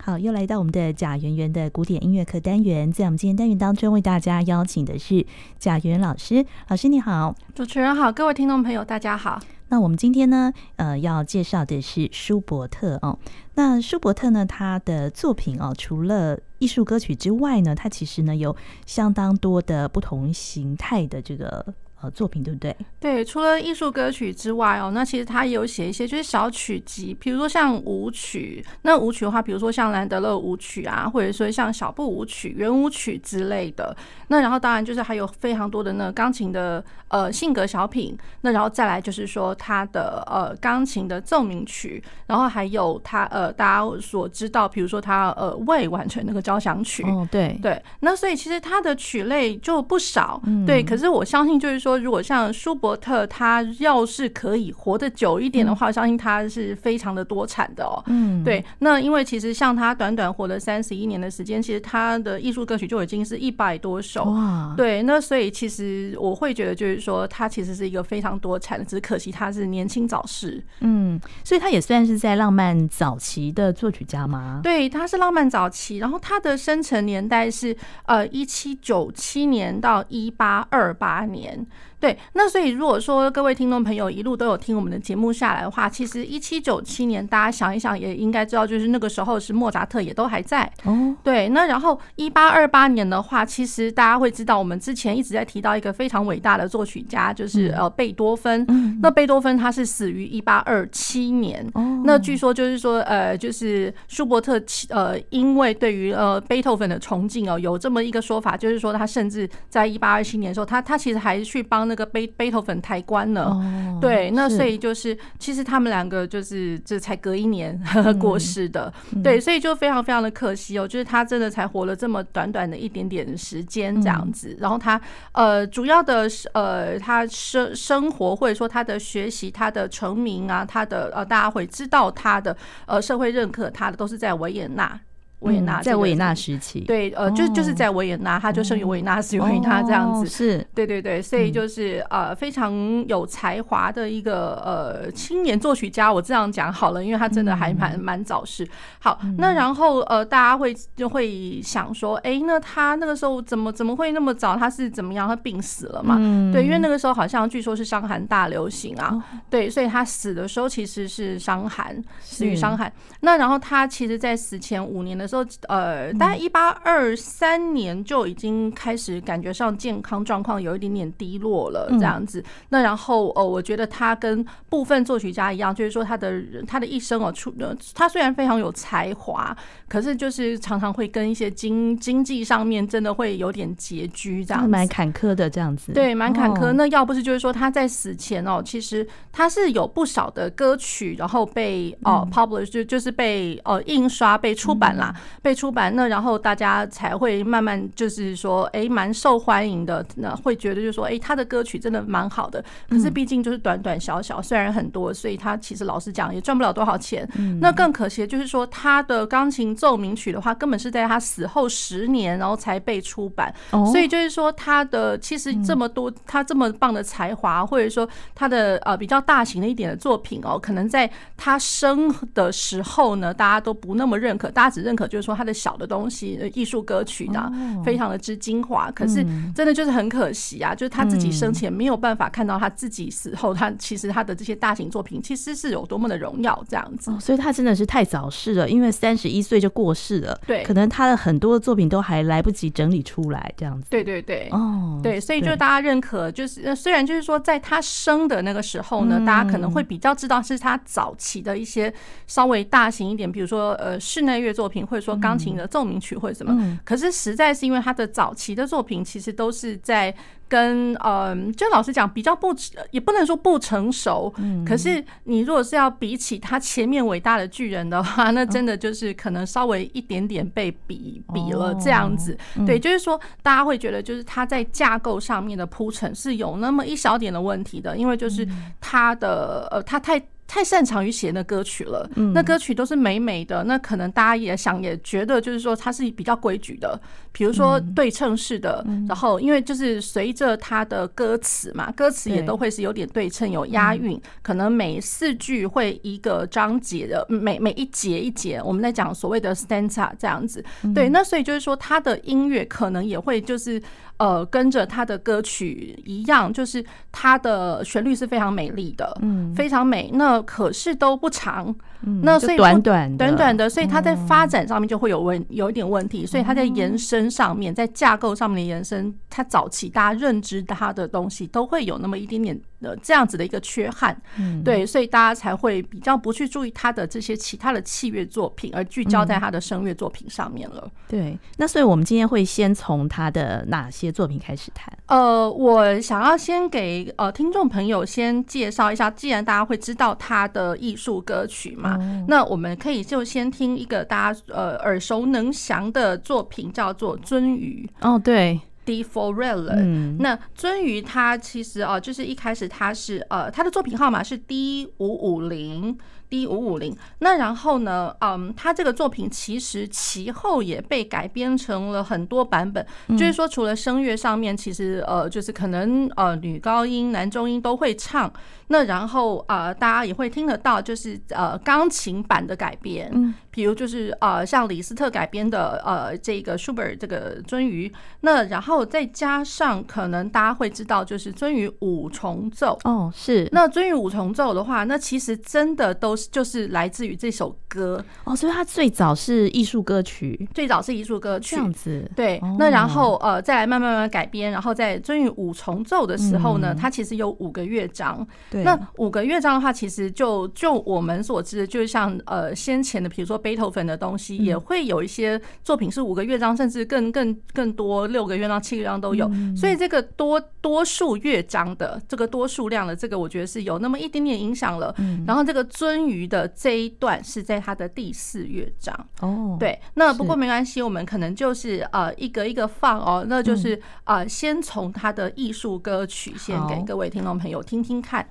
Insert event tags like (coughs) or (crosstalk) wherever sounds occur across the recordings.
好，又来到我们的贾圆圆的古典音乐课单元，在我们今天单元当中，为大家邀请的是贾圆圆老师。老师你好，主持人好，各位听众朋友大家好。那我们今天呢，呃，要介绍的是舒伯特哦。那舒伯特呢，他的作品哦，除了艺术歌曲之外呢，他其实呢有相当多的不同形态的这个。呃，作品对不对？对，除了艺术歌曲之外哦，那其实他也有写一些就是小曲集，比如说像舞曲。那舞曲的话，比如说像兰德勒舞曲啊，或者说像小步舞曲、圆舞曲之类的。那然后当然就是还有非常多的那钢琴的呃性格小品。那然后再来就是说他的呃钢琴的奏鸣曲，然后还有他呃大家所知道，比如说他呃未完成那个交响曲。哦，对对。那所以其实他的曲类就不少。嗯。对，可是我相信就是说。说如果像舒伯特，他要是可以活得久一点的话，我相信他是非常的多产的哦。嗯，对。那因为其实像他短短活了三十一年的时间，其实他的艺术歌曲就已经是一百多首。哇，对。那所以其实我会觉得，就是说他其实是一个非常多产的，只是可惜他是年轻早逝。嗯，所以他也算是在浪漫早期的作曲家吗？对，他是浪漫早期，然后他的生成年代是呃一七九七年到一八二八年。对，那所以如果说各位听众朋友一路都有听我们的节目下来的话，其实一七九七年大家想一想也应该知道，就是那个时候是莫扎特也都还在。哦，对，那然后一八二八年的话，其实大家会知道，我们之前一直在提到一个非常伟大的作曲家，就是呃贝多芬。那贝多芬他是死于一八二七年。哦那据说就是说呃就是舒伯特呃因为对于呃贝多芬的崇敬哦，有这么一个说法，就是说他甚至在一八二七年的时候，他他其实还去帮。那个贝贝头粉抬棺了，哦、对，那所以就是其实他们两个就是这才隔一年 (laughs) 过世的，嗯、对，所以就非常非常的可惜哦，就是他真的才活了这么短短的一点点时间这样子，嗯、然后他呃主要的呃他生生活或者说他的学习他的成名啊，他的呃大家会知道他的呃社会认可他的都是在维也纳。维也纳、嗯、在维也纳时期，对，呃，就就是在维也纳，他就生于维也纳，死于维也纳这样子，是对对对，所以就是呃非常有才华的一个呃青年作曲家，我这样讲好了，因为他真的还蛮蛮早逝。好，那然后呃大家会就会想说，哎，那他那个时候怎么怎么会那么早？他是怎么样？他病死了嘛？对，因为那个时候好像据说是伤寒大流行啊，对，所以他死的时候其实是伤寒，死于伤寒。那然后他其实在死前五年的。说呃，大概一八二三年就已经开始感觉上健康状况有一点点低落了，这样子。那然后呃，我觉得他跟部分作曲家一样，就是说他的他的一生哦，出他虽然非常有才华，可是就是常常会跟一些经经济上面真的会有点拮据，这样子蛮坎坷的这样子。对，蛮坎坷。那要不是就是说他在死前哦，其实他是有不少的歌曲，然后被哦 publish 就就是被呃印刷被出版啦。被出版，那然后大家才会慢慢就是说，哎，蛮受欢迎的。那会觉得就是说，哎，他的歌曲真的蛮好的。可是毕竟就是短短小小，虽然很多，所以他其实老实讲也赚不了多少钱。那更可惜的就是说，他的钢琴奏鸣曲的话，根本是在他死后十年，然后才被出版。所以就是说，他的其实这么多，他这么棒的才华，或者说他的呃比较大型的一点的作品哦，可能在他生的时候呢，大家都不那么认可，大家只认可。就是说他的小的东西，艺术歌曲呢，非常的之精华。可是真的就是很可惜啊，就是他自己生前没有办法看到他自己死后，他其实他的这些大型作品其实是有多么的荣耀这样子。所以他真的是太早逝了，因为三十一岁就过世了。对，可能他的很多的作品都还来不及整理出来这样子。对对对，哦，对，所以就是大家认可，就是虽然就是说在他生的那个时候呢，大家可能会比较知道是他早期的一些稍微大型一点，比如说呃室内乐作品会。说钢琴的奏鸣曲或者什么，可是实在是因为他的早期的作品其实都是在跟嗯，就老实讲比较不，也不能说不成熟。可是你如果是要比起他前面伟大的巨人的话，那真的就是可能稍微一点点被比比了这样子。对，就是说大家会觉得就是他在架构上面的铺陈是有那么一小点的问题的，因为就是他的呃，他太。太擅长于写那歌曲了，嗯，那歌曲都是美美的，那可能大家也想也觉得就是说它是比较规矩的，比如说对称式的，嗯、然后因为就是随着它的歌词嘛，歌词也都会是有点对称，有押韵，嗯，可能每四句会一个章节的，每每一节一节，我们在讲所谓的 stanza 这样子，对，那所以就是说它的音乐可能也会就是。呃，跟着他的歌曲一样，就是他的旋律是非常美丽的，嗯，非常美。那可是都不长，嗯，那所以短短短短的，所以他在发展上面就会有问有一点问题，所以他在延伸上面，在架构上面的延伸，他早期大家认知他的东西都会有那么一点点的这样子的一个缺憾，嗯，对，所以大家才会比较不去注意他的这些其他的器乐作品，而聚焦在他的声乐作品上面了。对，那所以我们今天会先从他的哪些作品开始谈？呃，我想要先给呃听众朋友先介绍一下，既然大家会知道他的艺术歌曲嘛，哦，那我们可以就先听一个大家呃耳熟能详的作品，叫做《鳟鱼》。哦，对，Die Forelle。嗯，那尊于他其实啊，呃，就是一开始他是呃，他的作品号码是 D 五五零。D 五五零，那然后呢？嗯，他这个作品其实其后也被改编成了很多版本。就是说，除了声乐上面，其实呃，就是可能呃，女高音、男中音都会唱。那然后呃，大家也会听得到，就是呃，钢琴版的改编。嗯，比如就是呃，像李斯特改编的呃，这个舒伯尔这个鳟鱼。那然后再加上可能大家会知道，就是鳟鱼五重奏。哦，是。那鳟鱼五重奏的话，那其实真的都。就是来自于这首歌。哦，所以它最早是艺术歌曲，最早是艺术歌曲。这样子。对，那然后呃，再来慢慢慢慢改编，然后在鱒鱼五重奏的时候呢，它其实有五个乐章。对，那五个乐章的话，其实就就我们所知，就像呃先前的，比如说贝多芬的东西，也会有一些作品是五个乐章，甚至更更更多六个乐章、七个乐章都有。所以这个多多数乐章的这个多数量的这个，我觉得是有那么一点点影响了。然后这个鱒鱼的这一段是在他的第四乐章。哦，对，那不过没关系，我们可能就是呃一个一个放哦，那就是呃先从他的艺术歌曲先给各位听众朋友听听看。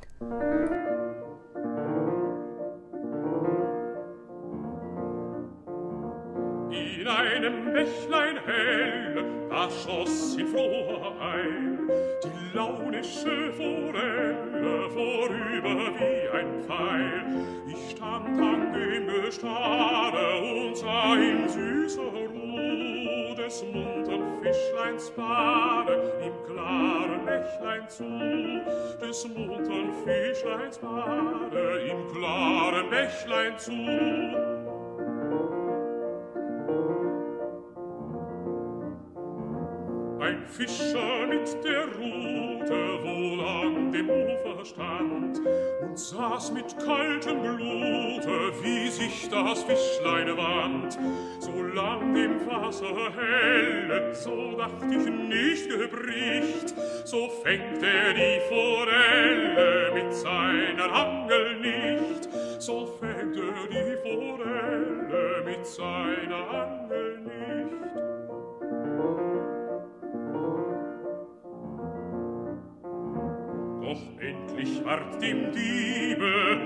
kleinem Bächlein hell, da schoss sie froh ein. Die launische Forelle vorüber wie ein Pfeil. Ich stand an dem Gestade und sah im süßer Ruhe des muntern Fischleins Bade im klaren Bächlein zu. Des muntern Fischleins Bade im klaren Bächlein zu. Fischer mit der Rute wohl an dem Ufer stand und saß mit kaltem Blute, wie sich das Fischlein wand. So lang dem Wasser helle, so dacht ich nicht gebricht, so fängt er die Forelle mit seiner Angel nicht, so fängt er die Forelle mit seiner Angel doch endlich ward dem Diebe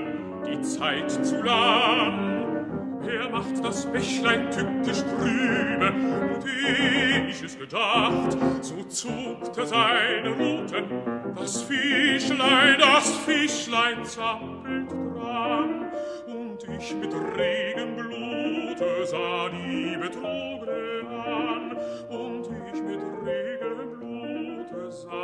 die Zeit zu lang. Er macht das Bächlein tückisch trübe, und eh ich es gedacht, so zuckt er seine Ruten. Das Fischlein, das Fischlein zappelt dran, und ich mit Regenblute sah die Betrogene an, und 好，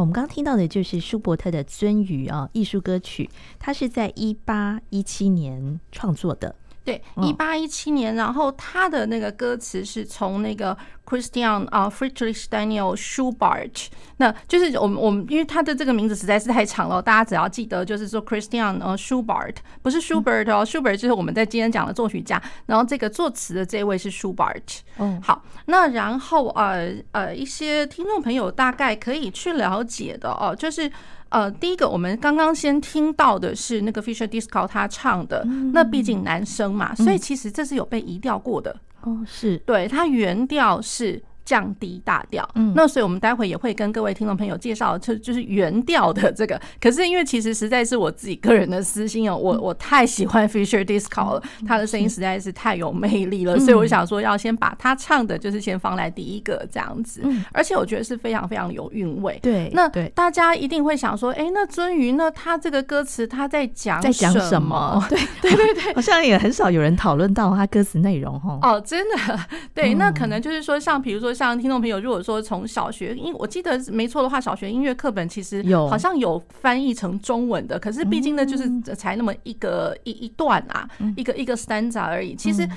我们刚刚听到的就是舒伯特的《鳟鱼》啊，艺术歌曲，它是在一八一七年创作的。对，一八一七年，然后他的那个歌词是从那个 Christian 啊 Friedrich Daniel Schubert，那就是我们我们因为他的这个名字实在是太长了，大家只要记得就是说 Christian 呃 Schubert 不是 Schubert 哦，Schubert 就是我们在今天讲的作曲家，然后这个作词的这位是 Schubert。嗯，好，那然后呃呃一些听众朋友大概可以去了解的哦，就是。呃，第一个我们刚刚先听到的是那个 Fisher Disco 他唱的，那毕竟男生嘛，所以其实这是有被移调过的。哦，是对，他原调是。降低大调，嗯，那所以我们待会也会跟各位听众朋友介绍，就就是原调的这个。(laughs) 可是因为其实实在是我自己个人的私心哦，我我太喜欢 Fisher Disco 了，他的声音实在是太有魅力了，所以我想说要先把他唱的，就是先放来第一个这样子。而且我觉得是非常非常有韵味。对，那大家一定会想说，哎，那尊鱼呢他这个歌词他在讲在讲什么？对对对对，(laughs) (laughs) 好像也很少有人讨论到他歌词内容哈。哦，真的，对，那可能就是说，像比如说。像听众朋友，如果说从小学，因我记得没错的话，小学音乐课本其实有好像有翻译成中文的，可是毕竟呢，就是才那么一个一一段啊，一个一个 stanza 而已。其实，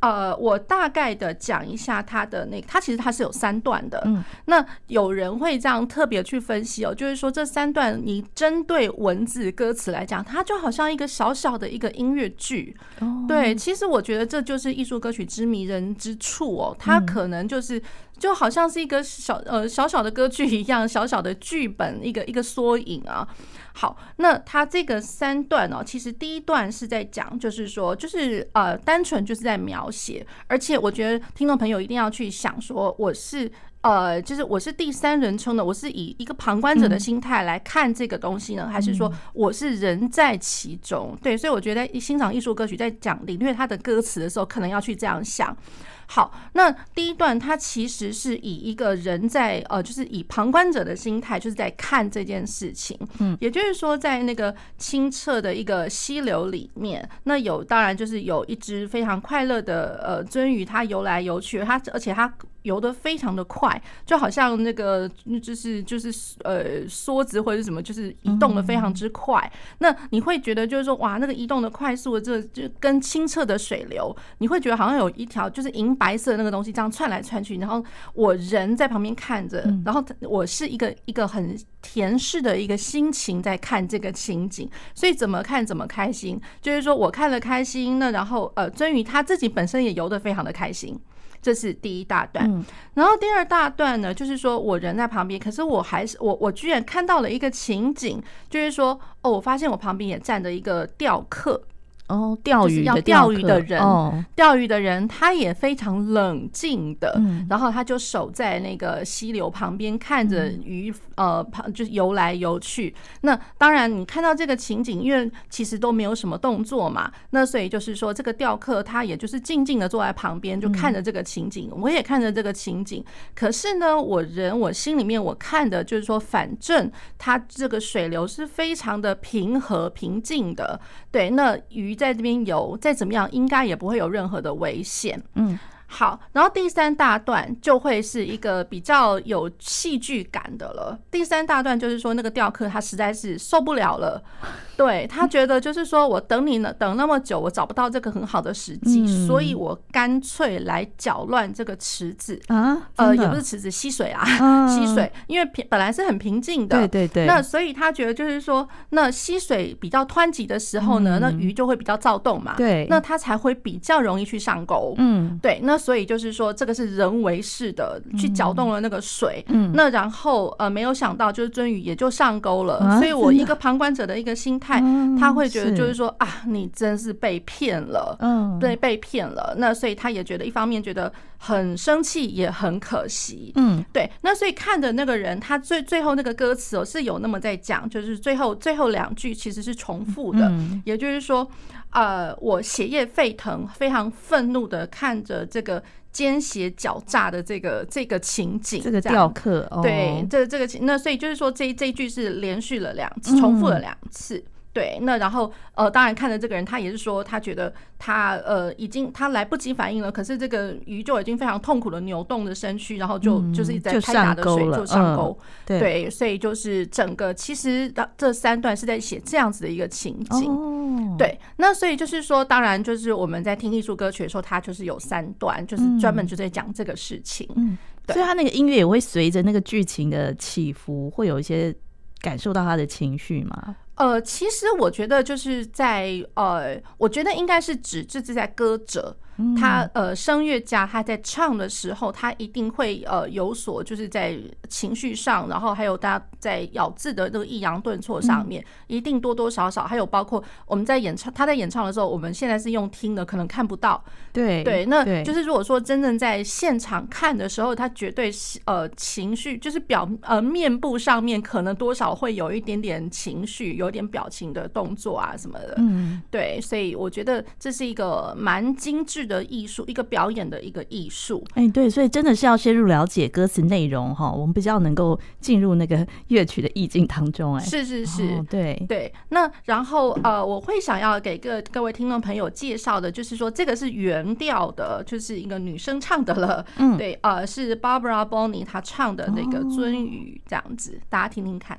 呃，我大概的讲一下它的那个，它其实它是有三段的。那有人会这样特别去分析哦，就是说这三段你针对文字歌词来讲，它就好像一个小小的一个音乐剧。对，其实我觉得这就是艺术歌曲之迷人之处哦，它可能就是。就好像是一个小呃小小的歌剧一样，小小的剧本一个一个缩影啊。好，那它这个三段哦，其实第一段是在讲，就是说，就是呃，单纯就是在描写，而且我觉得听众朋友一定要去想说，我是呃，就是我是第三人称的，我是以一个旁观者的心态来看这个东西呢，还是说我是人在其中？对，所以我觉得欣赏艺术歌曲在讲领略它的歌词的时候，可能要去这样想。好，那第一段它其实是以一个人在呃，就是以旁观者的心态，就是在看这件事情。嗯，也就是说，在那个清澈的一个溪流里面，那有当然就是有一只非常快乐的呃鳟鱼，它游来游去，它而且它。游得非常的快，就好像那个就是就是呃梭子或者是什么，就是移动的非常之快。那你会觉得就是说哇，那个移动的快速的这就跟清澈的水流，你会觉得好像有一条就是银白色的那个东西这样窜来窜去，然后我人在旁边看着，然后我是一个一个很恬适的一个心情在看这个情景，所以怎么看怎么开心。就是说我看了开心，那然后呃鱒鱼他自己本身也游得非常的开心。这是第一大段，然后第二大段呢，就是说我人在旁边，可是我还是我我居然看到了一个情景，就是说哦，我发现我旁边也站着一个钓客。哦，钓鱼要钓鱼的人，哦，钓鱼的人他也非常冷静的，嗯，然后他就守在那个溪流旁边，看着鱼，呃，旁就是游来游去。那当然，你看到这个情景，因为其实都没有什么动作嘛，那所以就是说，这个钓客他也就是静静的坐在旁边，就看着这个情景，我也看着这个情景。可是呢，我人我心里面我看的就是说，反正它这个水流是非常的平和平静的，对，那鱼。在这边游，再怎么样，应该也不会有任何的危险。嗯，好，然后第三大段就会是一个比较有戏剧感的了。第三大段就是说，那个钓客他实在是受不了了。(laughs) 对，他觉得就是说，我等你呢，等那么久，我找不到这个很好的时机，嗯、所以我干脆来搅乱这个池子。啊，呃，也不是池子，溪水啊，啊。(laughs) 溪水，因为平本来是很平静的，对对对，那所以他觉得就是说，那溪水比较湍急的时候呢，嗯、那鱼就会比较躁动嘛，对，那它才会比较容易去上钩，嗯，对，那所以就是说，这个是人为式的去搅动了那个水，嗯，那然后呃，没有想到就是鱒鱼也就上钩了，啊、所以我一个旁观者的一个心态。他会觉得就是说啊，你真是被骗了，嗯，对，被骗了。那所以他也觉得一方面觉得很生气，也很可惜，嗯，对。那所以看的那个人，他最最后那个歌词哦是有那么在讲，就是最后最后两句其实是重复的，也就是说，呃，我血液沸腾，非常愤怒的看着这个奸邪狡诈的这个这个情景，这个雕刻，对，这这个情，那所以就是说这这一句是连续了两次，重复了两次。对，那然后呃，当然看着这个人，他也是说，他觉得他呃已经他来不及反应了，可是这个鱼就已经非常痛苦的扭动着身躯，然后就就是在拍打的水就上钩，对，所以就是整个其实这三段是在写这样子的一个情景，对，那所以就是说，当然就是我们在听艺术歌曲的时候，它就是有三段，就是专门就在讲这个事情，嗯，所以。他那个音乐也会随着那个剧情的起伏，会有一些感受到他的情绪嘛。呃，其实我觉得就是在呃，我觉得应该是纸质是在歌者，他呃声乐家他在唱的时候，他一定会呃有所就是在情绪上，然后还有大家在咬字的这个抑扬顿挫上面，一定多多少少，还有包括我们在演唱他在演唱的时候，我们现在是用听的，可能看不到。对对，那就是如果说真正在现场看的时候，他绝对是呃情绪就是表呃面部上面可能多少会有一点点情绪，有点表情的动作啊什么的。嗯，对，所以我觉得这是一个蛮精致的艺术，一个表演的一个艺术。哎，对，所以真的是要深入了解歌词内容哈，我们比较能够进入那个乐曲的意境当中。哎，是是是，哦、对对。那然后呃，我会想要给各各位听众朋友介绍的，就是说这个是原调的，就是一个女生唱的了。嗯，(laughs) 对，呃，是 Barbara Bonney 她唱的那个《鱒鱼》这样子，大家听听看。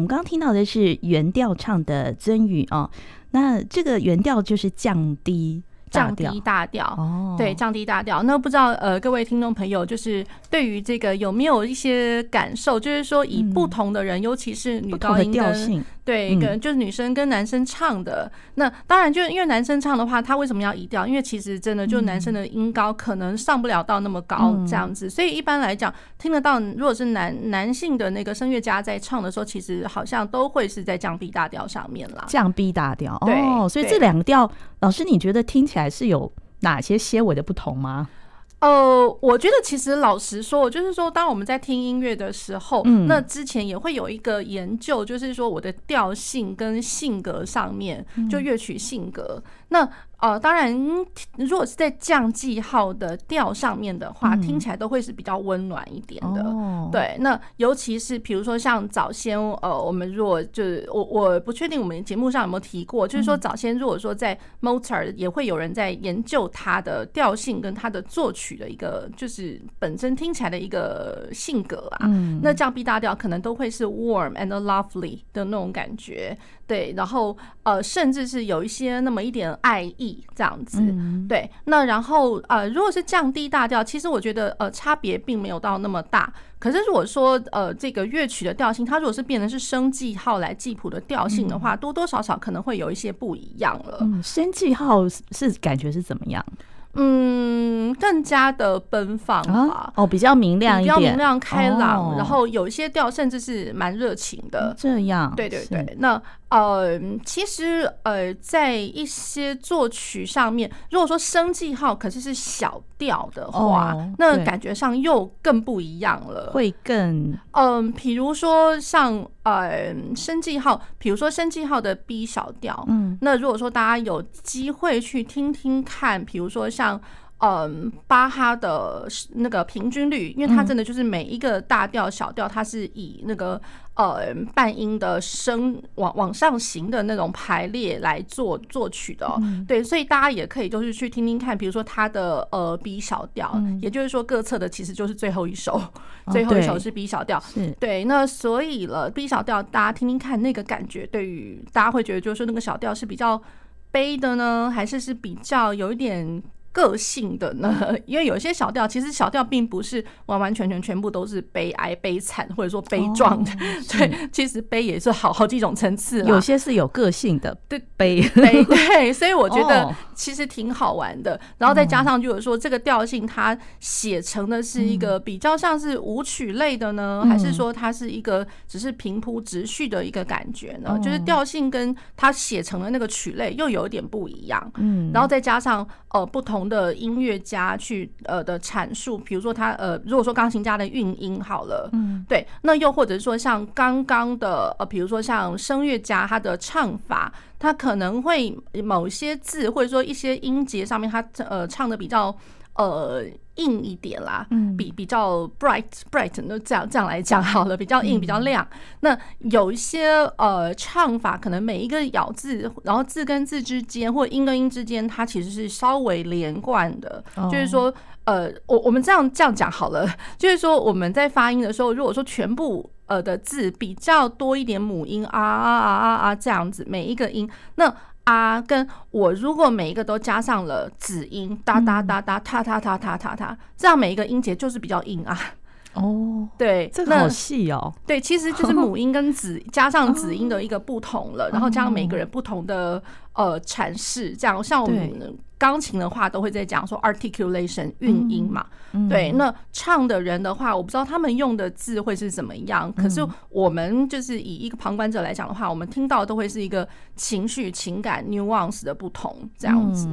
们刚刚听到的是原调唱的尊语哦，那这个原调就是降低。降低大调，哦，对，降低大调。那不知道呃，各位听众朋友，就是对于这个有没有一些感受？就是说，以不同的人，嗯、尤其是女高音的调性，对，可能就是女生跟男生唱的。嗯、那当然，就是因为男生唱的话，他为什么要移调？因为其实真的就男生的音高可能上不了到那么高这样子，嗯、所以一般来讲，听得到，如果是男男性的那个声乐家在唱的时候，其实好像都会是在降 B 大调上面啦。降 B 大调，哦，所以这两个调，老师你觉得听起来？是有哪些些微的不同吗？呃，我觉得其实老实说，就是说，当我们在听音乐的时候，嗯，那之前也会有一个研究，就是说我的调性跟性格上面，就乐曲性格，那。呃，当然，如果是在降记号的调上面的话，嗯、听起来都会是比较温暖一点的。哦、对，那尤其是比如说像早先，呃，我们如果就是我我不确定我们节目上有没有提过，就是说早先如果说在 Mozart 也会有人在研究他的调性跟他的作曲的一个就是本身听起来的一个性格啊，嗯、那降 B 大调可能都会是 warm and lovely 的那种感觉。对，然后呃，甚至是有一些那么一点爱意这样子。嗯、对，那然后呃，如果是降低大调，其实我觉得呃，差别并没有到那么大。可是如果说呃，这个乐曲的调性，它如果是变成是升记号来记谱的调性的话，嗯、多多少少可能会有一些不一样了。嗯，升记号是感觉是怎么样？嗯，更加的奔放吧，哦，比较明亮一点，比较明亮开朗，然后有一些调甚至是蛮热情的。这样，对对对。那呃，其实呃，在一些作曲上面，如果说升记号可是是小调的话，那感觉上又更不一样了，会更嗯，比如说像呃，生记号，比如说生记号的 B 小调，嗯，那如果说大家有机会去听听看，比如说像。嗯，巴哈的那个平均律，因为它真的就是每一个大调、小调，它是以那个呃半音的升往往上行的那种排列来做作曲的。对，所以大家也可以就是去听听看，比如说它的呃 B 小调，也就是说各侧的其实就是最后一首，最后一首是 B 小调。对，那所以了 B 小调，大家听听看那个感觉，对于大家会觉得就是说那个小调是比较悲的呢，还是是比较有一点。个性的呢，(laughs) 因为有些小调，其实小调并不是完完全全全部都是悲哀、悲惨或者说悲壮的。对，其实悲也是好好几种层次。有些是有个性的，对悲悲 (laughs) 对，所以我觉得其实挺好玩的。然后再加上就是说，这个调性它写成的是一个比较像是舞曲类的呢，还是说它是一个只是平铺直叙的一个感觉呢？就是调性跟它写成的那个曲类又有一点不一样。嗯，然后再加上呃不同。的音乐家去呃的阐述，比如说他呃，如果说钢琴家的韵音好了，嗯，对，那又或者说像刚刚的呃，比如说像声乐家他的唱法，他可能会某些字或者说一些音节上面，他呃唱的比较呃。硬一点啦，比比较 bright bright，那这样这样来讲好了，比较硬，比较亮。那有一些呃唱法，可能每一个咬字，然后字跟字之间，或音跟音之间，它其实是稍微连贯的。就是说，呃，我我们这样这样讲好了，(laughs) 就是说我们在发音的时候，如果说全部呃的字比较多一点母音啊啊啊啊啊这样子，每一个音那。啊，跟我如果每一个都加上了子音，哒哒哒哒，踏踏踏踏踏踏，这样每一个音节就是比较硬啊。(laughs) 哦，对，这个好细哦。对，其实就是母音跟子加上子音的一个不同了，(laughs) 然后加上每个人不同的呃阐释，这样像我们。钢琴的话都会在讲说 articulation 韵音嘛，对。那唱的人的话，我不知道他们用的字会是怎么样。可是我们就是以一个旁观者来讲的话，我们听到都会是一个情绪、情感 nuance 的不同这样子。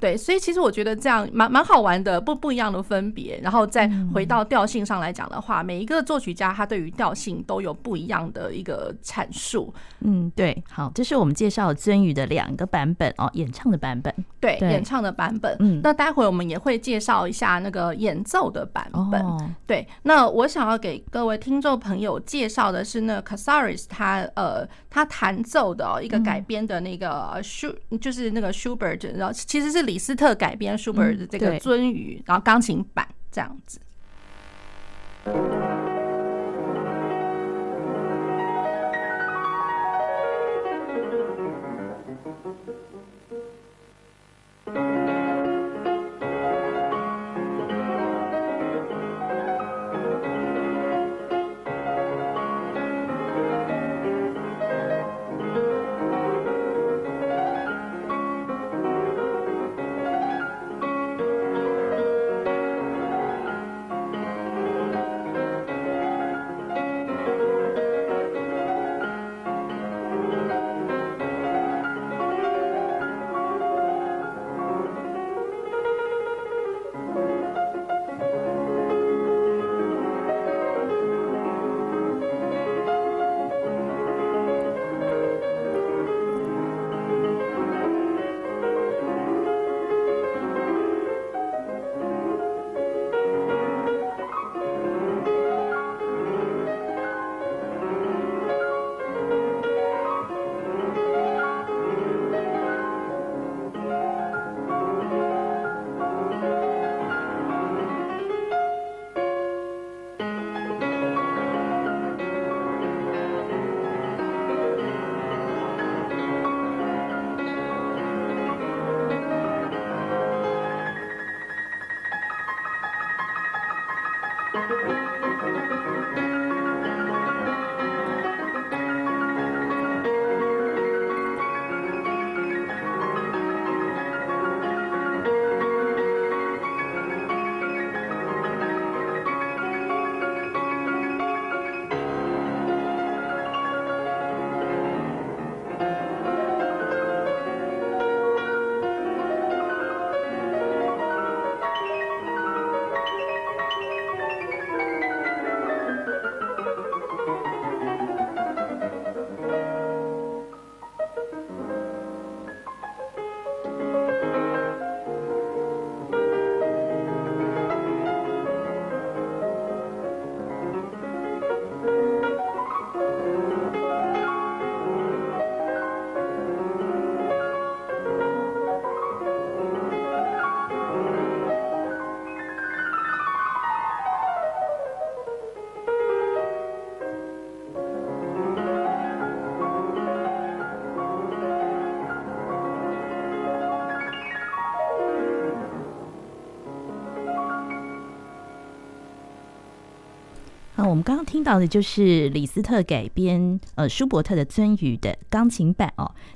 对，所以其实我觉得这样蛮蛮好玩的，不不一样的分别。然后再回到调性上来讲的话，每一个作曲家他对于调性都有不一样的一个阐述。嗯，对。好，这是我们介绍尊宇的两个版本哦，演唱的版本。对，演唱的版本。嗯，那待会我们也会介绍一下那个演奏的版本。对，那我想要给各位听众朋友介绍的是那 Casares 他呃他弹奏的一个改编的那个舒，就是那个 Schubert，然后其实是。李斯特改编舒伯的这个尊鱼，然后钢琴版这样子。Thank you. 刚刚听到的就是李斯特改编呃舒伯特的《鳟鱼》的钢琴版。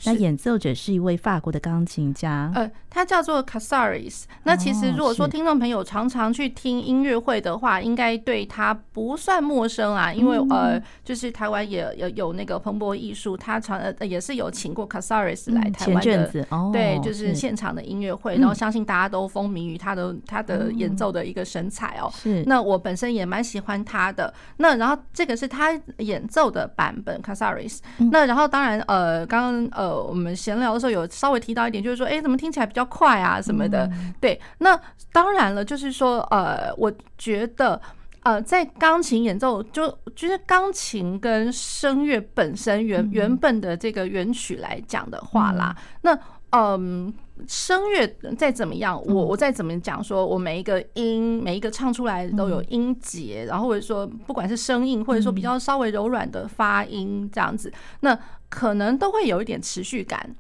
那演奏者是一位法国的钢琴家，呃，他叫做 Casares。那其实如果说听众朋友常常去听音乐会的话，应该对他不算陌生啊，因为呃，就是台湾也有有那个蓬勃艺术，他常呃也是有请过 Casares 来台湾的，对，就是现场的音乐会，然后相信大家都风靡于他的他的演奏的一个神采哦。是，那我本身也蛮喜欢他的。那然后这个是他演奏的版本，Casares。那然后当然呃，刚刚呃我们闲聊的时候有稍微提到一点，就是说，哎，怎么听起来比较快啊什么的？对，那当然了，就是说呃，我觉得呃，在钢琴演奏，就就是钢琴跟声乐本身原原本的这个原曲来讲的话啦，那。嗯，声乐再怎么样，我我再怎么讲，说我每一个音每一个唱出来都有音节，然后或者说不管是声音，或者说比较稍微柔软的发音这样子，那可能都会有一点持续感。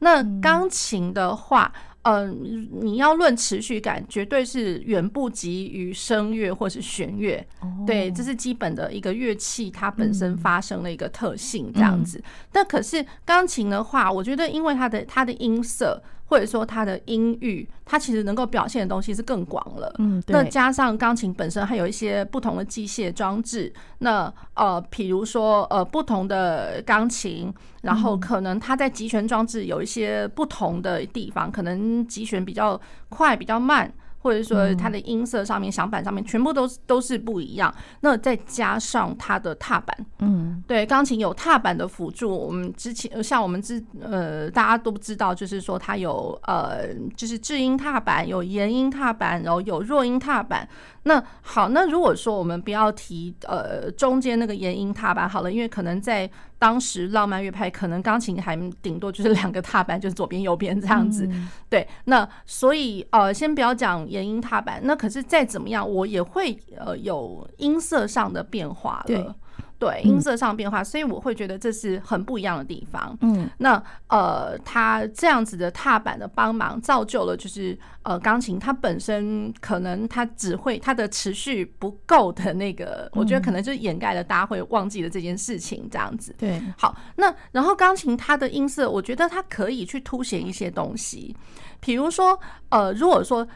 那钢琴的话。嗯，你要论持续感，绝对是远不及于声乐或是弦乐。对，这是基本的一个乐器它本身发生的一个特性，这样子。但可是钢琴的话，我觉得因为它的它的音色。或者说它的音域，它其实能够表现的东西是更广了。嗯，那加上钢琴本身还有一些不同的机械装置，那呃，比如说呃，不同的钢琴，然后可能它在击弦装置有一些不同的地方，可能击弦比较快，比较慢。或者说它的音色上面、响板上面全部都是都是不一样。那再加上它的踏板，嗯，对，钢琴有踏板的辅助。我们之前像我们之呃，大家都知道，就是说它有呃，就是制音踏板，有延音踏板，然后有弱音踏板。那好，那如果说我们不要提呃中间那个延音踏板好了，因为可能在当时浪漫乐派，可能钢琴还顶多就是两个踏板，就是左边右边这样子。对，那所以呃先不要讲延音踏板，那可是再怎么样，我也会呃有音色上的变化了。对，音色上变化，所以我会觉得这是很不一样的地方。嗯，那呃，它这样子的踏板的帮忙，造就了就是呃，钢琴它本身可能它只会它的持续不够的那个，我觉得可能就掩盖了大家会忘记的这件事情，这样子。对，好，那然后钢琴它的音色，我觉得它可以去凸显一些东西，比如说呃，如果说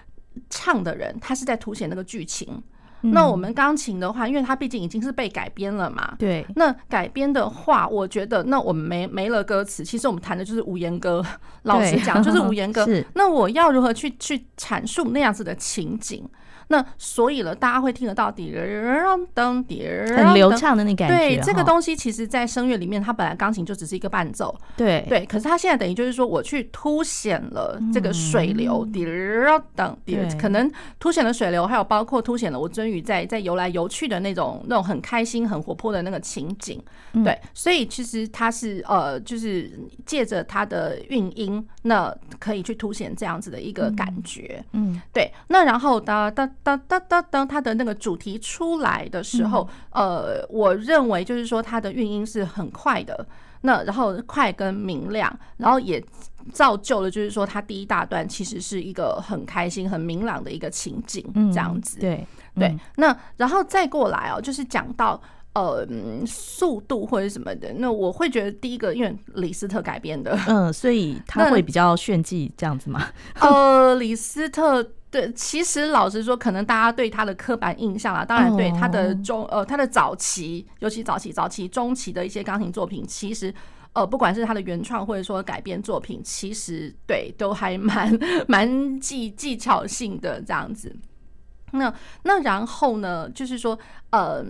唱的人他是在凸显那个剧情。那我们钢琴的话，因为它毕竟已经是被改编了嘛。对。那改编的话，我觉得那我们没没了歌词，其实我们弹的就是无言歌。老实讲，就是无言歌。(laughs) 是。那我要如何去去阐述那样子的情景？那所以了，大家会听得到滴儿噔滴儿，很流畅的那感觉。对，这个东西其实，在声乐里面，它本来钢琴就只是一个伴奏。对对，可是它现在等于就是说，我去凸显了这个水流滴儿噔滴儿，可能凸显了水流，还有包括凸显了我鱒鱼在在游来游去的那种那种很开心、很活泼的那个情景。对，所以其实它是呃，就是借着它的韵音，那可以去凸显这样子的一个感觉。嗯，对。那然后哒哒。当当当当，它的那个主题出来的时候，呃，我认为就是说它的运音是很快的，那然后快跟明亮，然后也造就了就是说它第一大段其实是一个很开心、很明朗的一个情景，这样子。对对，那然后再过来哦，就是讲到呃速度或者什么的，那我会觉得第一个因为李斯特改编的，嗯，所以他会比较炫技这样子吗？(laughs) 呃，李斯特。对，其实老实说，可能大家对他的刻板印象啊，当然对他的中呃他的早期，尤其早期、早期、中期的一些钢琴作品，其实呃不管是他的原创或者说改编作品，其实对都还蛮蛮技技巧性的这样子。那那然后呢，就是说嗯。呃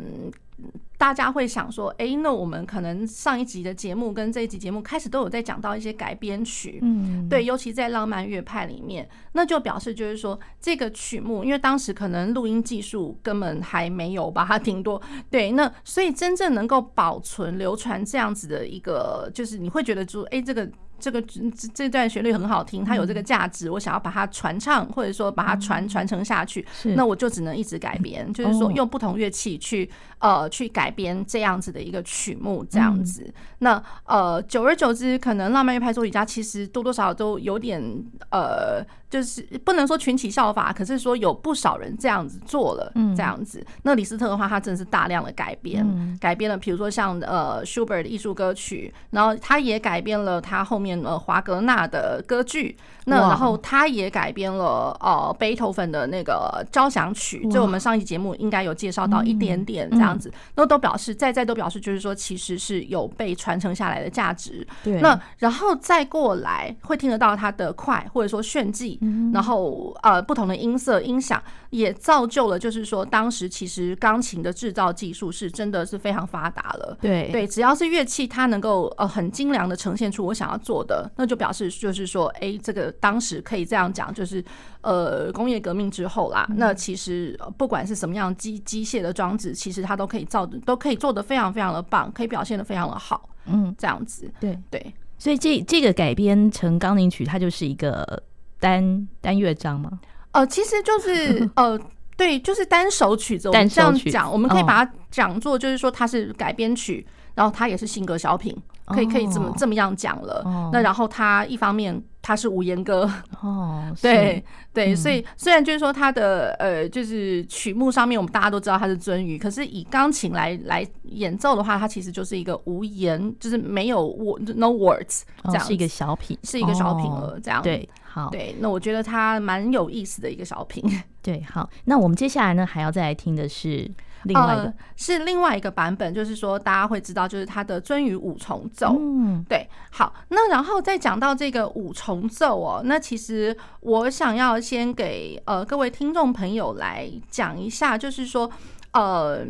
大家会想说，哎，那我们可能上一集的节目跟这一集节目开始都有在讲到一些改编曲，嗯，对，尤其在浪漫乐派里面，那就表示就是说这个曲目，因为当时可能录音技术根本还没有吧它顶多，对，那所以真正能够保存流传这样子的一个，就是你会觉得说，哎，这个。这个这这段旋律很好听，它有这个价值，我想要把它传唱，或者说把它传传承下去，那我就只能一直改编，就是说用不同乐器去呃去改编这样子的一个曲目，这样子。那呃，久而久之，可能浪漫乐派作曲家其实多多少少都有点呃。就是不能说群起效法，可是说有不少人这样子做了，这样子。嗯、那李斯特的话，他真的是大量的改编，嗯、改编了，比如说像呃舒伯特的艺术歌曲，然后他也改编了他后面呃华格纳的歌剧，那然后他也改编了呃贝多芬的那个交响曲，就我们上一集节目应该有介绍到一点点这样子，那、都表示在在都表示就是说其实是有被传承下来的价值。对，那然后再过来会听得到他的快或者说炫技。然后呃，不同的音色音响也造就了，就是说当时其实钢琴的制造技术是真的是非常发达了。对对，只要是乐器，它能够呃很精良的呈现出我想要做的，那就表示就是说，哎，这个当时可以这样讲，就是呃工业革命之后啦，那其实不管是什么样机机械的装置，其实它都可以造的，都可以做的非常非常的棒，可以表现的非常的好。嗯，这样子。对对，所以这这个改编成钢琴曲，它就是一个。单单乐章吗？呃，其实就是呃，(laughs) 对，就是单首曲子。我们这样讲，我们可以把它讲作，就是说它是改编曲，然后他也是性格小品，可以可以这么这么样讲了。那然后他一方面。他是无言哥 (laughs) 哦，对对，所以虽然就是说他的呃，就是曲目上面我们大家都知道他是鱒鱼，可是以钢琴来来演奏的话，他其实就是一个无言，就是没有 no words 这样，是一个小品，是一个小品了这样。对，好，对，那我觉得他蛮有意思的一个小品。对，好，那我们接下来呢还要再来听的是。另外呃，是另外一个版本，就是说大家会知道，就是它的鳟鱼五重奏。嗯，对，好，那然后再讲到这个五重奏哦，那其实我想要先给呃各位听众朋友来讲一下，就是说呃，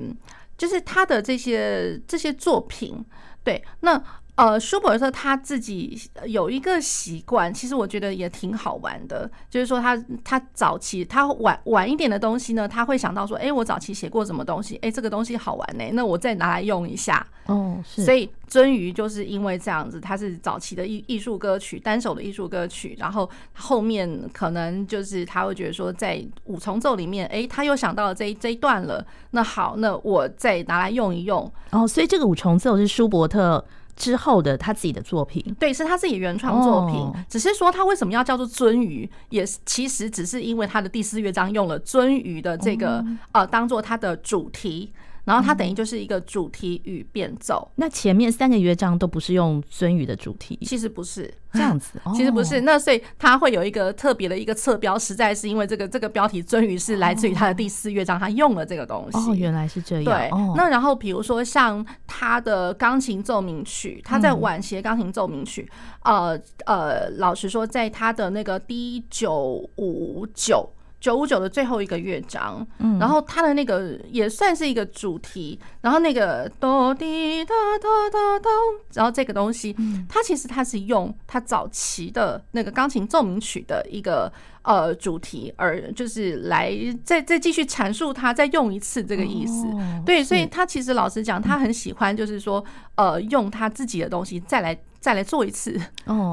就是他的这些这些作品，对，那。呃，舒伯特他自己有一个习惯，其实我觉得也挺好玩的，就是说他他早期他晚晚一点的东西呢，他会想到说，哎，我早期写过什么东西，哎，这个东西好玩呢，那我再拿来用一下。哦，是。所以鳟鱼就是因为这样子，它是早期的艺艺术歌曲，单首的艺术歌曲，然后后面可能就是他会觉得说，在五重奏里面，哎，他又想到了这一这一段了，那好，那我再拿来用一用。哦，所以这个五重奏是舒伯特。之后的他自己的作品，对，是他自己原创作品。Oh. 只是说他为什么要叫做鳟鱼，也其实只是因为他的第四乐章用了鳟鱼的这个、oh. 呃当做他的主题。然后它等于就是一个主题与变奏，嗯。那前面三个乐章都不是用鱒鱼的主题，其实不是这样子，(laughs) 其实不是。那所以它会有一个特别的一个侧标，实在是因为这个这个标题鱒鱼是来自于它的第四乐章，它用了这个东西。哦，原来是这样。对。那然后比如说像他的钢琴奏鸣曲，他在晚期钢琴奏鸣曲，呃呃，老实说，在他的那个 D 九五九。九五九的最后一个乐章，嗯，然后它的那个也算是一个主题，然后那个哆滴哒哒哒哒，然后这个东西，它其实它是用它早期的那个钢琴奏鸣曲的一个呃主题，而就是来再再继续阐述它，再用一次这个意思，对，所以他其实老实讲，他很喜欢就是说呃用他自己的东西再来。再来做一次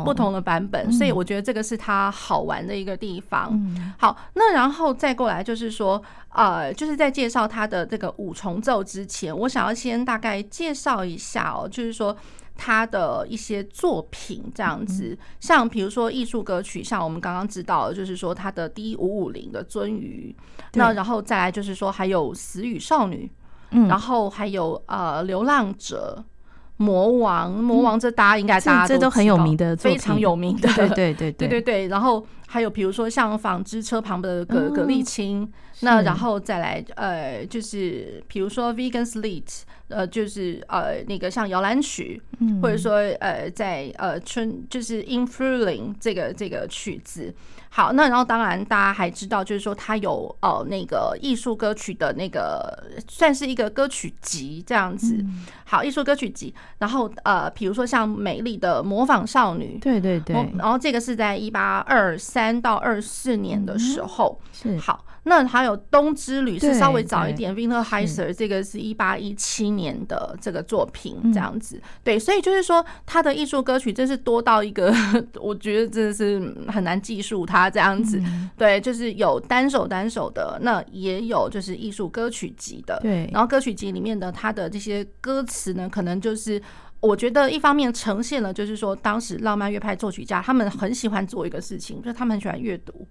不同的版本，所以我觉得这个是它好玩的一个地方。好，那然后再过来就是说，呃，就是在介绍它的这个五重奏之前，我想要先大概介绍一下哦，就是说他的一些作品这样子，像比如说艺术歌曲，像我们刚刚知道的，就是说他的 D 五五零的鳟鱼，那然后再来就是说还有死与少女，然后还有呃流浪者。魔王，魔王，这大家应该大家都这都很有名的，非常有名的，对对对对。对对。然后还有比如说像纺织车旁的葛葛丽青，那然后再来呃，就是比如说 Vegan's Lied，呃，就是呃那个像摇篮曲，或者说呃在呃春就是 In Frühling 这个这个曲子。好，那然后当然大家还知道，就是说它有呃那个艺术歌曲的那个算是一个歌曲集这样子。好，艺术歌曲集，然后呃，比如说像美丽的模仿少女，对对对，然后这个是在一八二三到二四年的时候，是好。那还有《冬之旅》是稍微早一点，Winter Heiser 这个是一八一七年的这个作品，这样子。对，所以就是说，他的艺术歌曲真是多到一个，(laughs) 我觉得真的是很难计数他这样子。对，就是有单首单首的，那也有就是艺术歌曲集的。对，然后歌曲集里面的他的这些歌词呢，可能就是。我觉得一方面呈现了，就是说当时浪漫乐派作曲家他们很喜欢做一个事情，就是他们很喜欢阅读。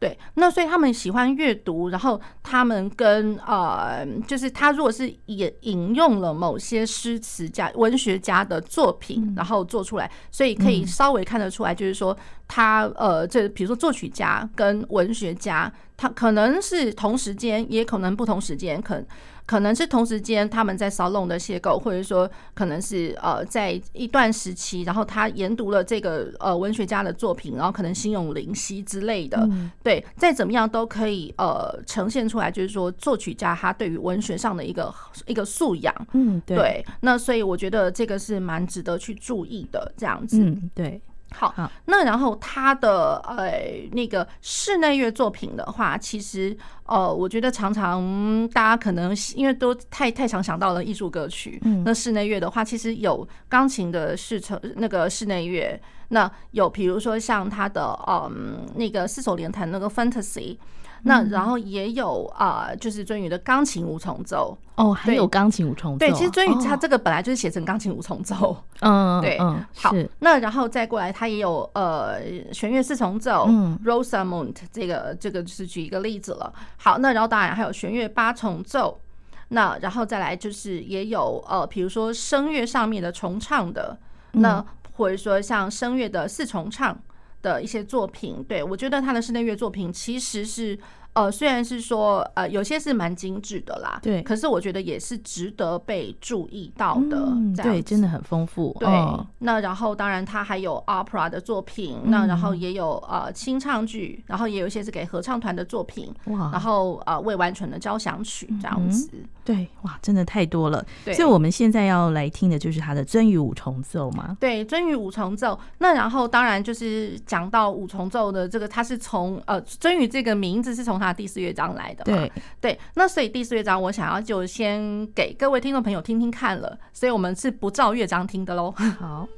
对，那所以他们喜欢阅读，然后他们跟呃，就是他如果是也引用了某些诗词家、文学家的作品，然后做出来，所以可以稍微看得出来，就是说他呃，这比如说作曲家跟文学家，他可能是同时间，也可能不同时间，可能。可能是同时间他们在骚弄的邂逅，或者说可能是呃在一段时期，然后他研读了这个呃文学家的作品，然后可能心有灵犀之类的，对，再怎么样都可以呃呈现出来，就是说作曲家他对于文学上的一个一个素养，嗯，对，那所以我觉得这个是蛮值得去注意的，这样子，嗯，对。好，那然后他的呃那个室内乐作品的话，其实呃，我觉得常常大家可能因为都太太常想到了艺术歌曲，嗯，那室内乐的话，其实有钢琴的室成那个室内乐，那有比如说像他的嗯那个四手联弹那个 Fantasy。那然后也有啊、呃，就是铮羽的钢琴五重奏哦，还有钢琴五重奏。对，其实铮羽他这个本来就是写成钢琴五重奏，嗯，对，嗯，好，那然后再过来，他也有呃弦乐四重奏，嗯，Rosamunde 这个这个就是举一个例子了。好，那然后当然还有弦乐八重奏，那然后再来就是也有呃，比如说声乐上面的重唱的，那或者说像声乐的四重唱。的一些作品，对，我觉得他的室内乐作品其实是。呃，虽然是说呃，有些是蛮精致的啦，对，可是我觉得也是值得被注意到的，嗯、对，真的很丰富。对，哦、那然后当然他还有 opera 的作品，嗯、那然后也有呃清唱剧，然后也有一些是给合唱团的作品，哇，然后呃未完成的交响曲这样子、嗯，对，哇，真的太多了。对，所以我们现在要来听的就是他的铮羽五重奏嘛。对，铮羽五重奏。那然后当然就是讲到五重奏的这个，它是从呃铮羽这个名字是从。他第四乐章来的嘛，对对，那所以第四乐章我想要就先给各位听众朋友听听看了，所以我们是不照乐章听的喽。好。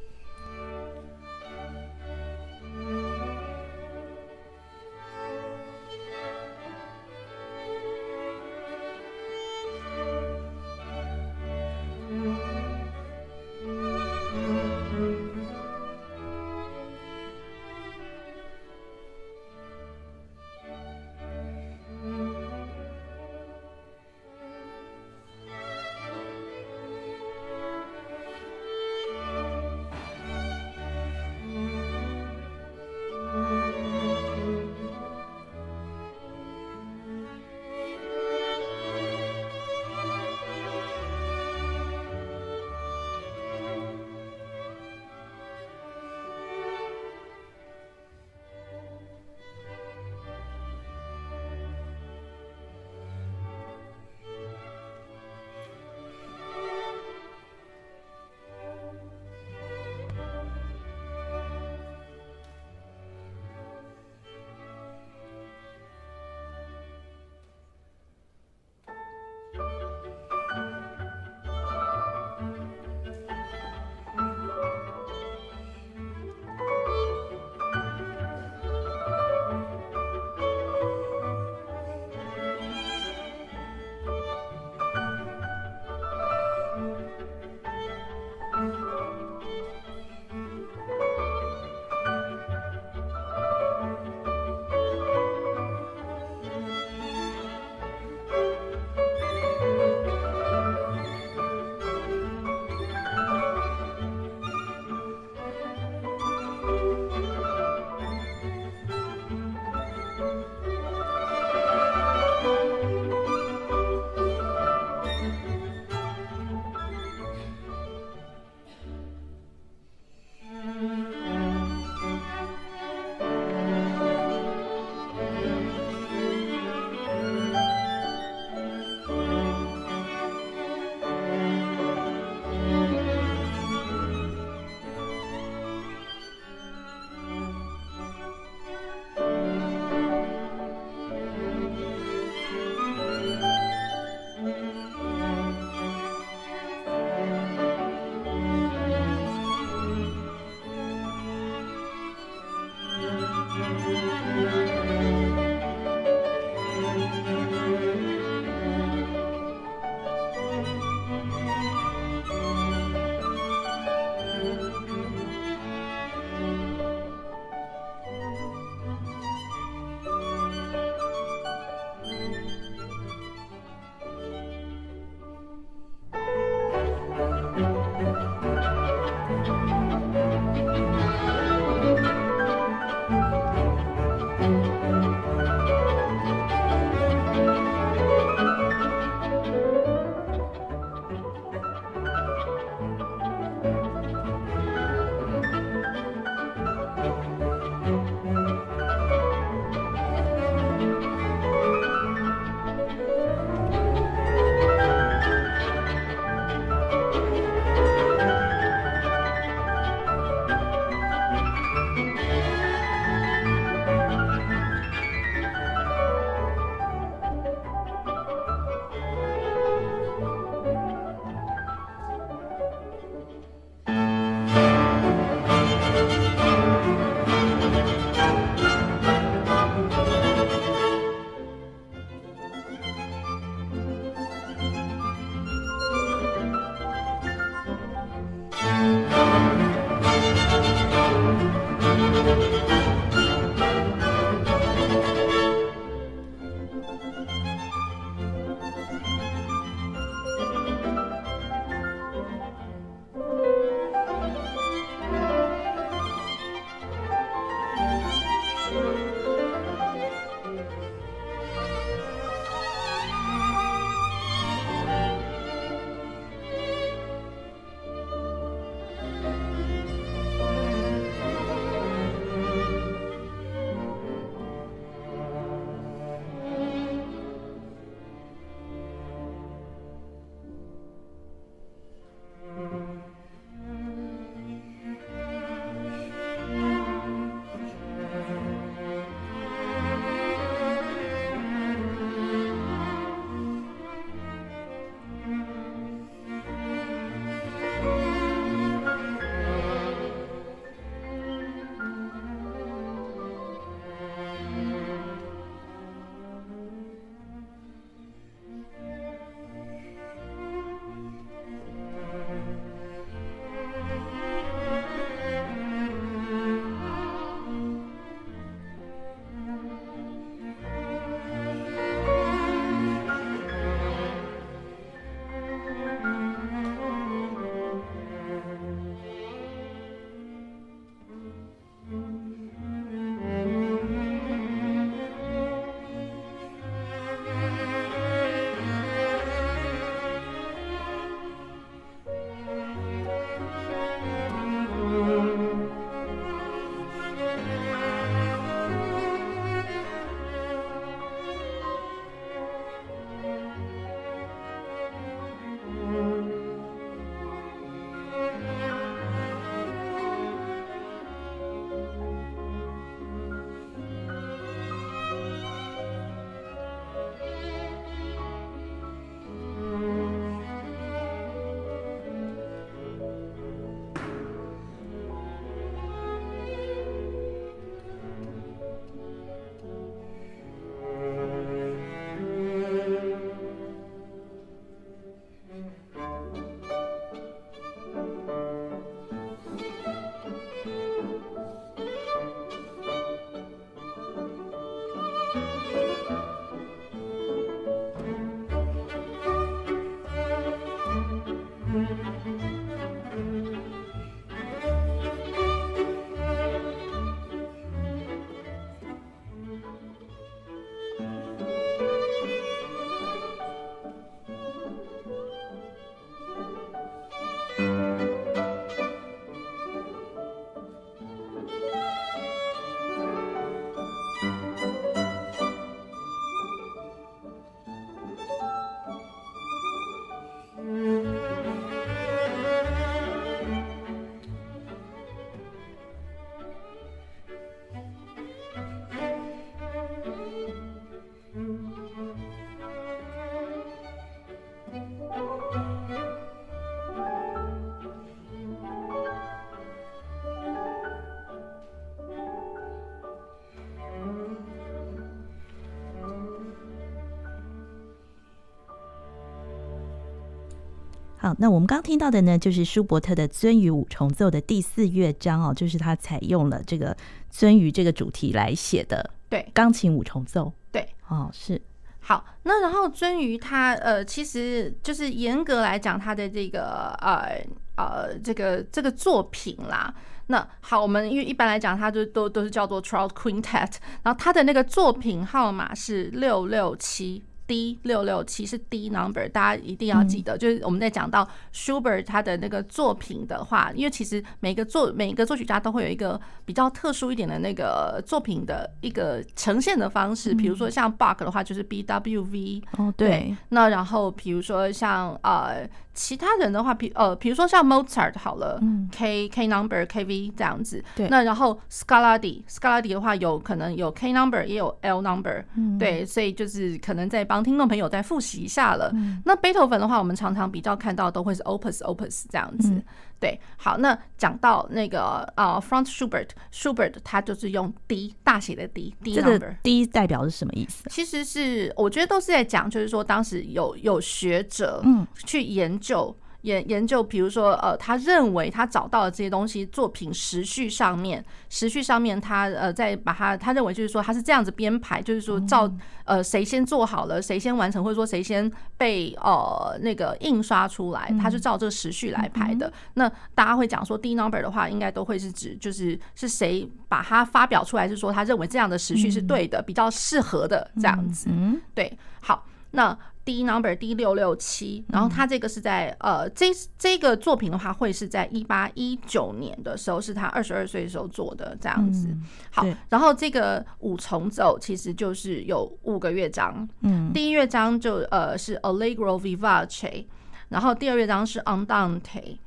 好，那我们刚听到的呢，就是舒伯特的鱒鱼五重奏的第四乐章哦，就是他采用了这个鱒鱼这个主题来写的，对，钢琴五重奏，对，哦，是。好，那然后鱒鱼它呃，其实就是严格来讲，它的这个呃呃这个这个作品啦。那好，我们因为一般来讲，它就都都是叫做 Trout Quintet，然后它的那个作品号码是六六七。D 六六七是 D number，大家一定要记得。就是我们在讲到 Schubert 他的那个作品的话，因为其实每个作每一个作曲家都会有一个比较特殊一点的那个作品的一个呈现的方式。比如说像 Bach 的话，就是 BWV。哦，对。那然后比如说像呃。其他人的话，比呃，比如说像 Mozart 好了，嗯，K K number K V 这样子，对。那然后 Scarlatti Scarlatti 的话，有可能有 K number 也有 L number，嗯，对。所以就是可能再帮听众朋友再复习一下了。嗯、那贝多芬的话，我们常常比较看到都会是 Opus Opus 这样子，嗯、对。好，那讲到那个呃 Franz Schubert Schubert 他就是用 D 大写的 D D number，这个 D 代表是什么意思？其实是我觉得都是在讲，就是说当时有有学者嗯去研。就研研究，比如说，呃，他认为他找到的这些东西，作品时序上面，时序上面，他呃，再把它，他认为就是说，他是这样子编排，就是说，照呃，谁先做好了，谁先完成，或者说谁先被呃那个印刷出来，他是照这个时序来排的。那大家会讲说，D number 的话，应该都会是指就是是谁把它发表出来，是说他认为这样的时序是对的，比较适合的这样子。对，好，那。D number D 六六七，然后他这个是在呃，这这个作品的话，会是在一八一九年的时候，是他二十二岁的时候做的这样子。好，然后这个五重奏其实就是有五个乐章，嗯，第一乐章就呃是 Allegro Vivace，然后第二乐章是 Andante，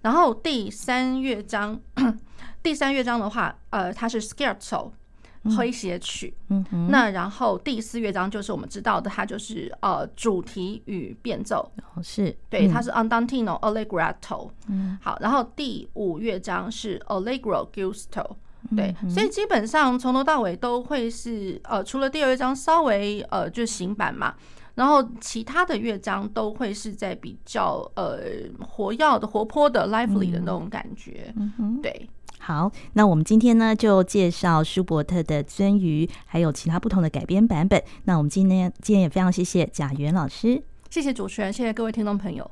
然后第三乐章 (coughs) 第三乐章的话，呃，它是 Scherzo。诙谐曲，嗯哼，那然后第四乐章就是我们知道的，它就是呃主题与变奏，是。对，它是 Andantino Allegretto，嗯，好，然后第五乐章是 Allegro Gusto，对，所以基本上从头到尾都会是呃，除了第二乐章稍微呃就是行板嘛，然后其他的乐章都会是在比较呃活跃的、活泼的、lively 的那种感觉，嗯，对。好，那我们今天呢就介绍舒伯特的《鳟鱼》，还有其他不同的改编版本。那我们今天今天也非常谢谢贾元老师，谢谢主持人，谢谢各位听众朋友。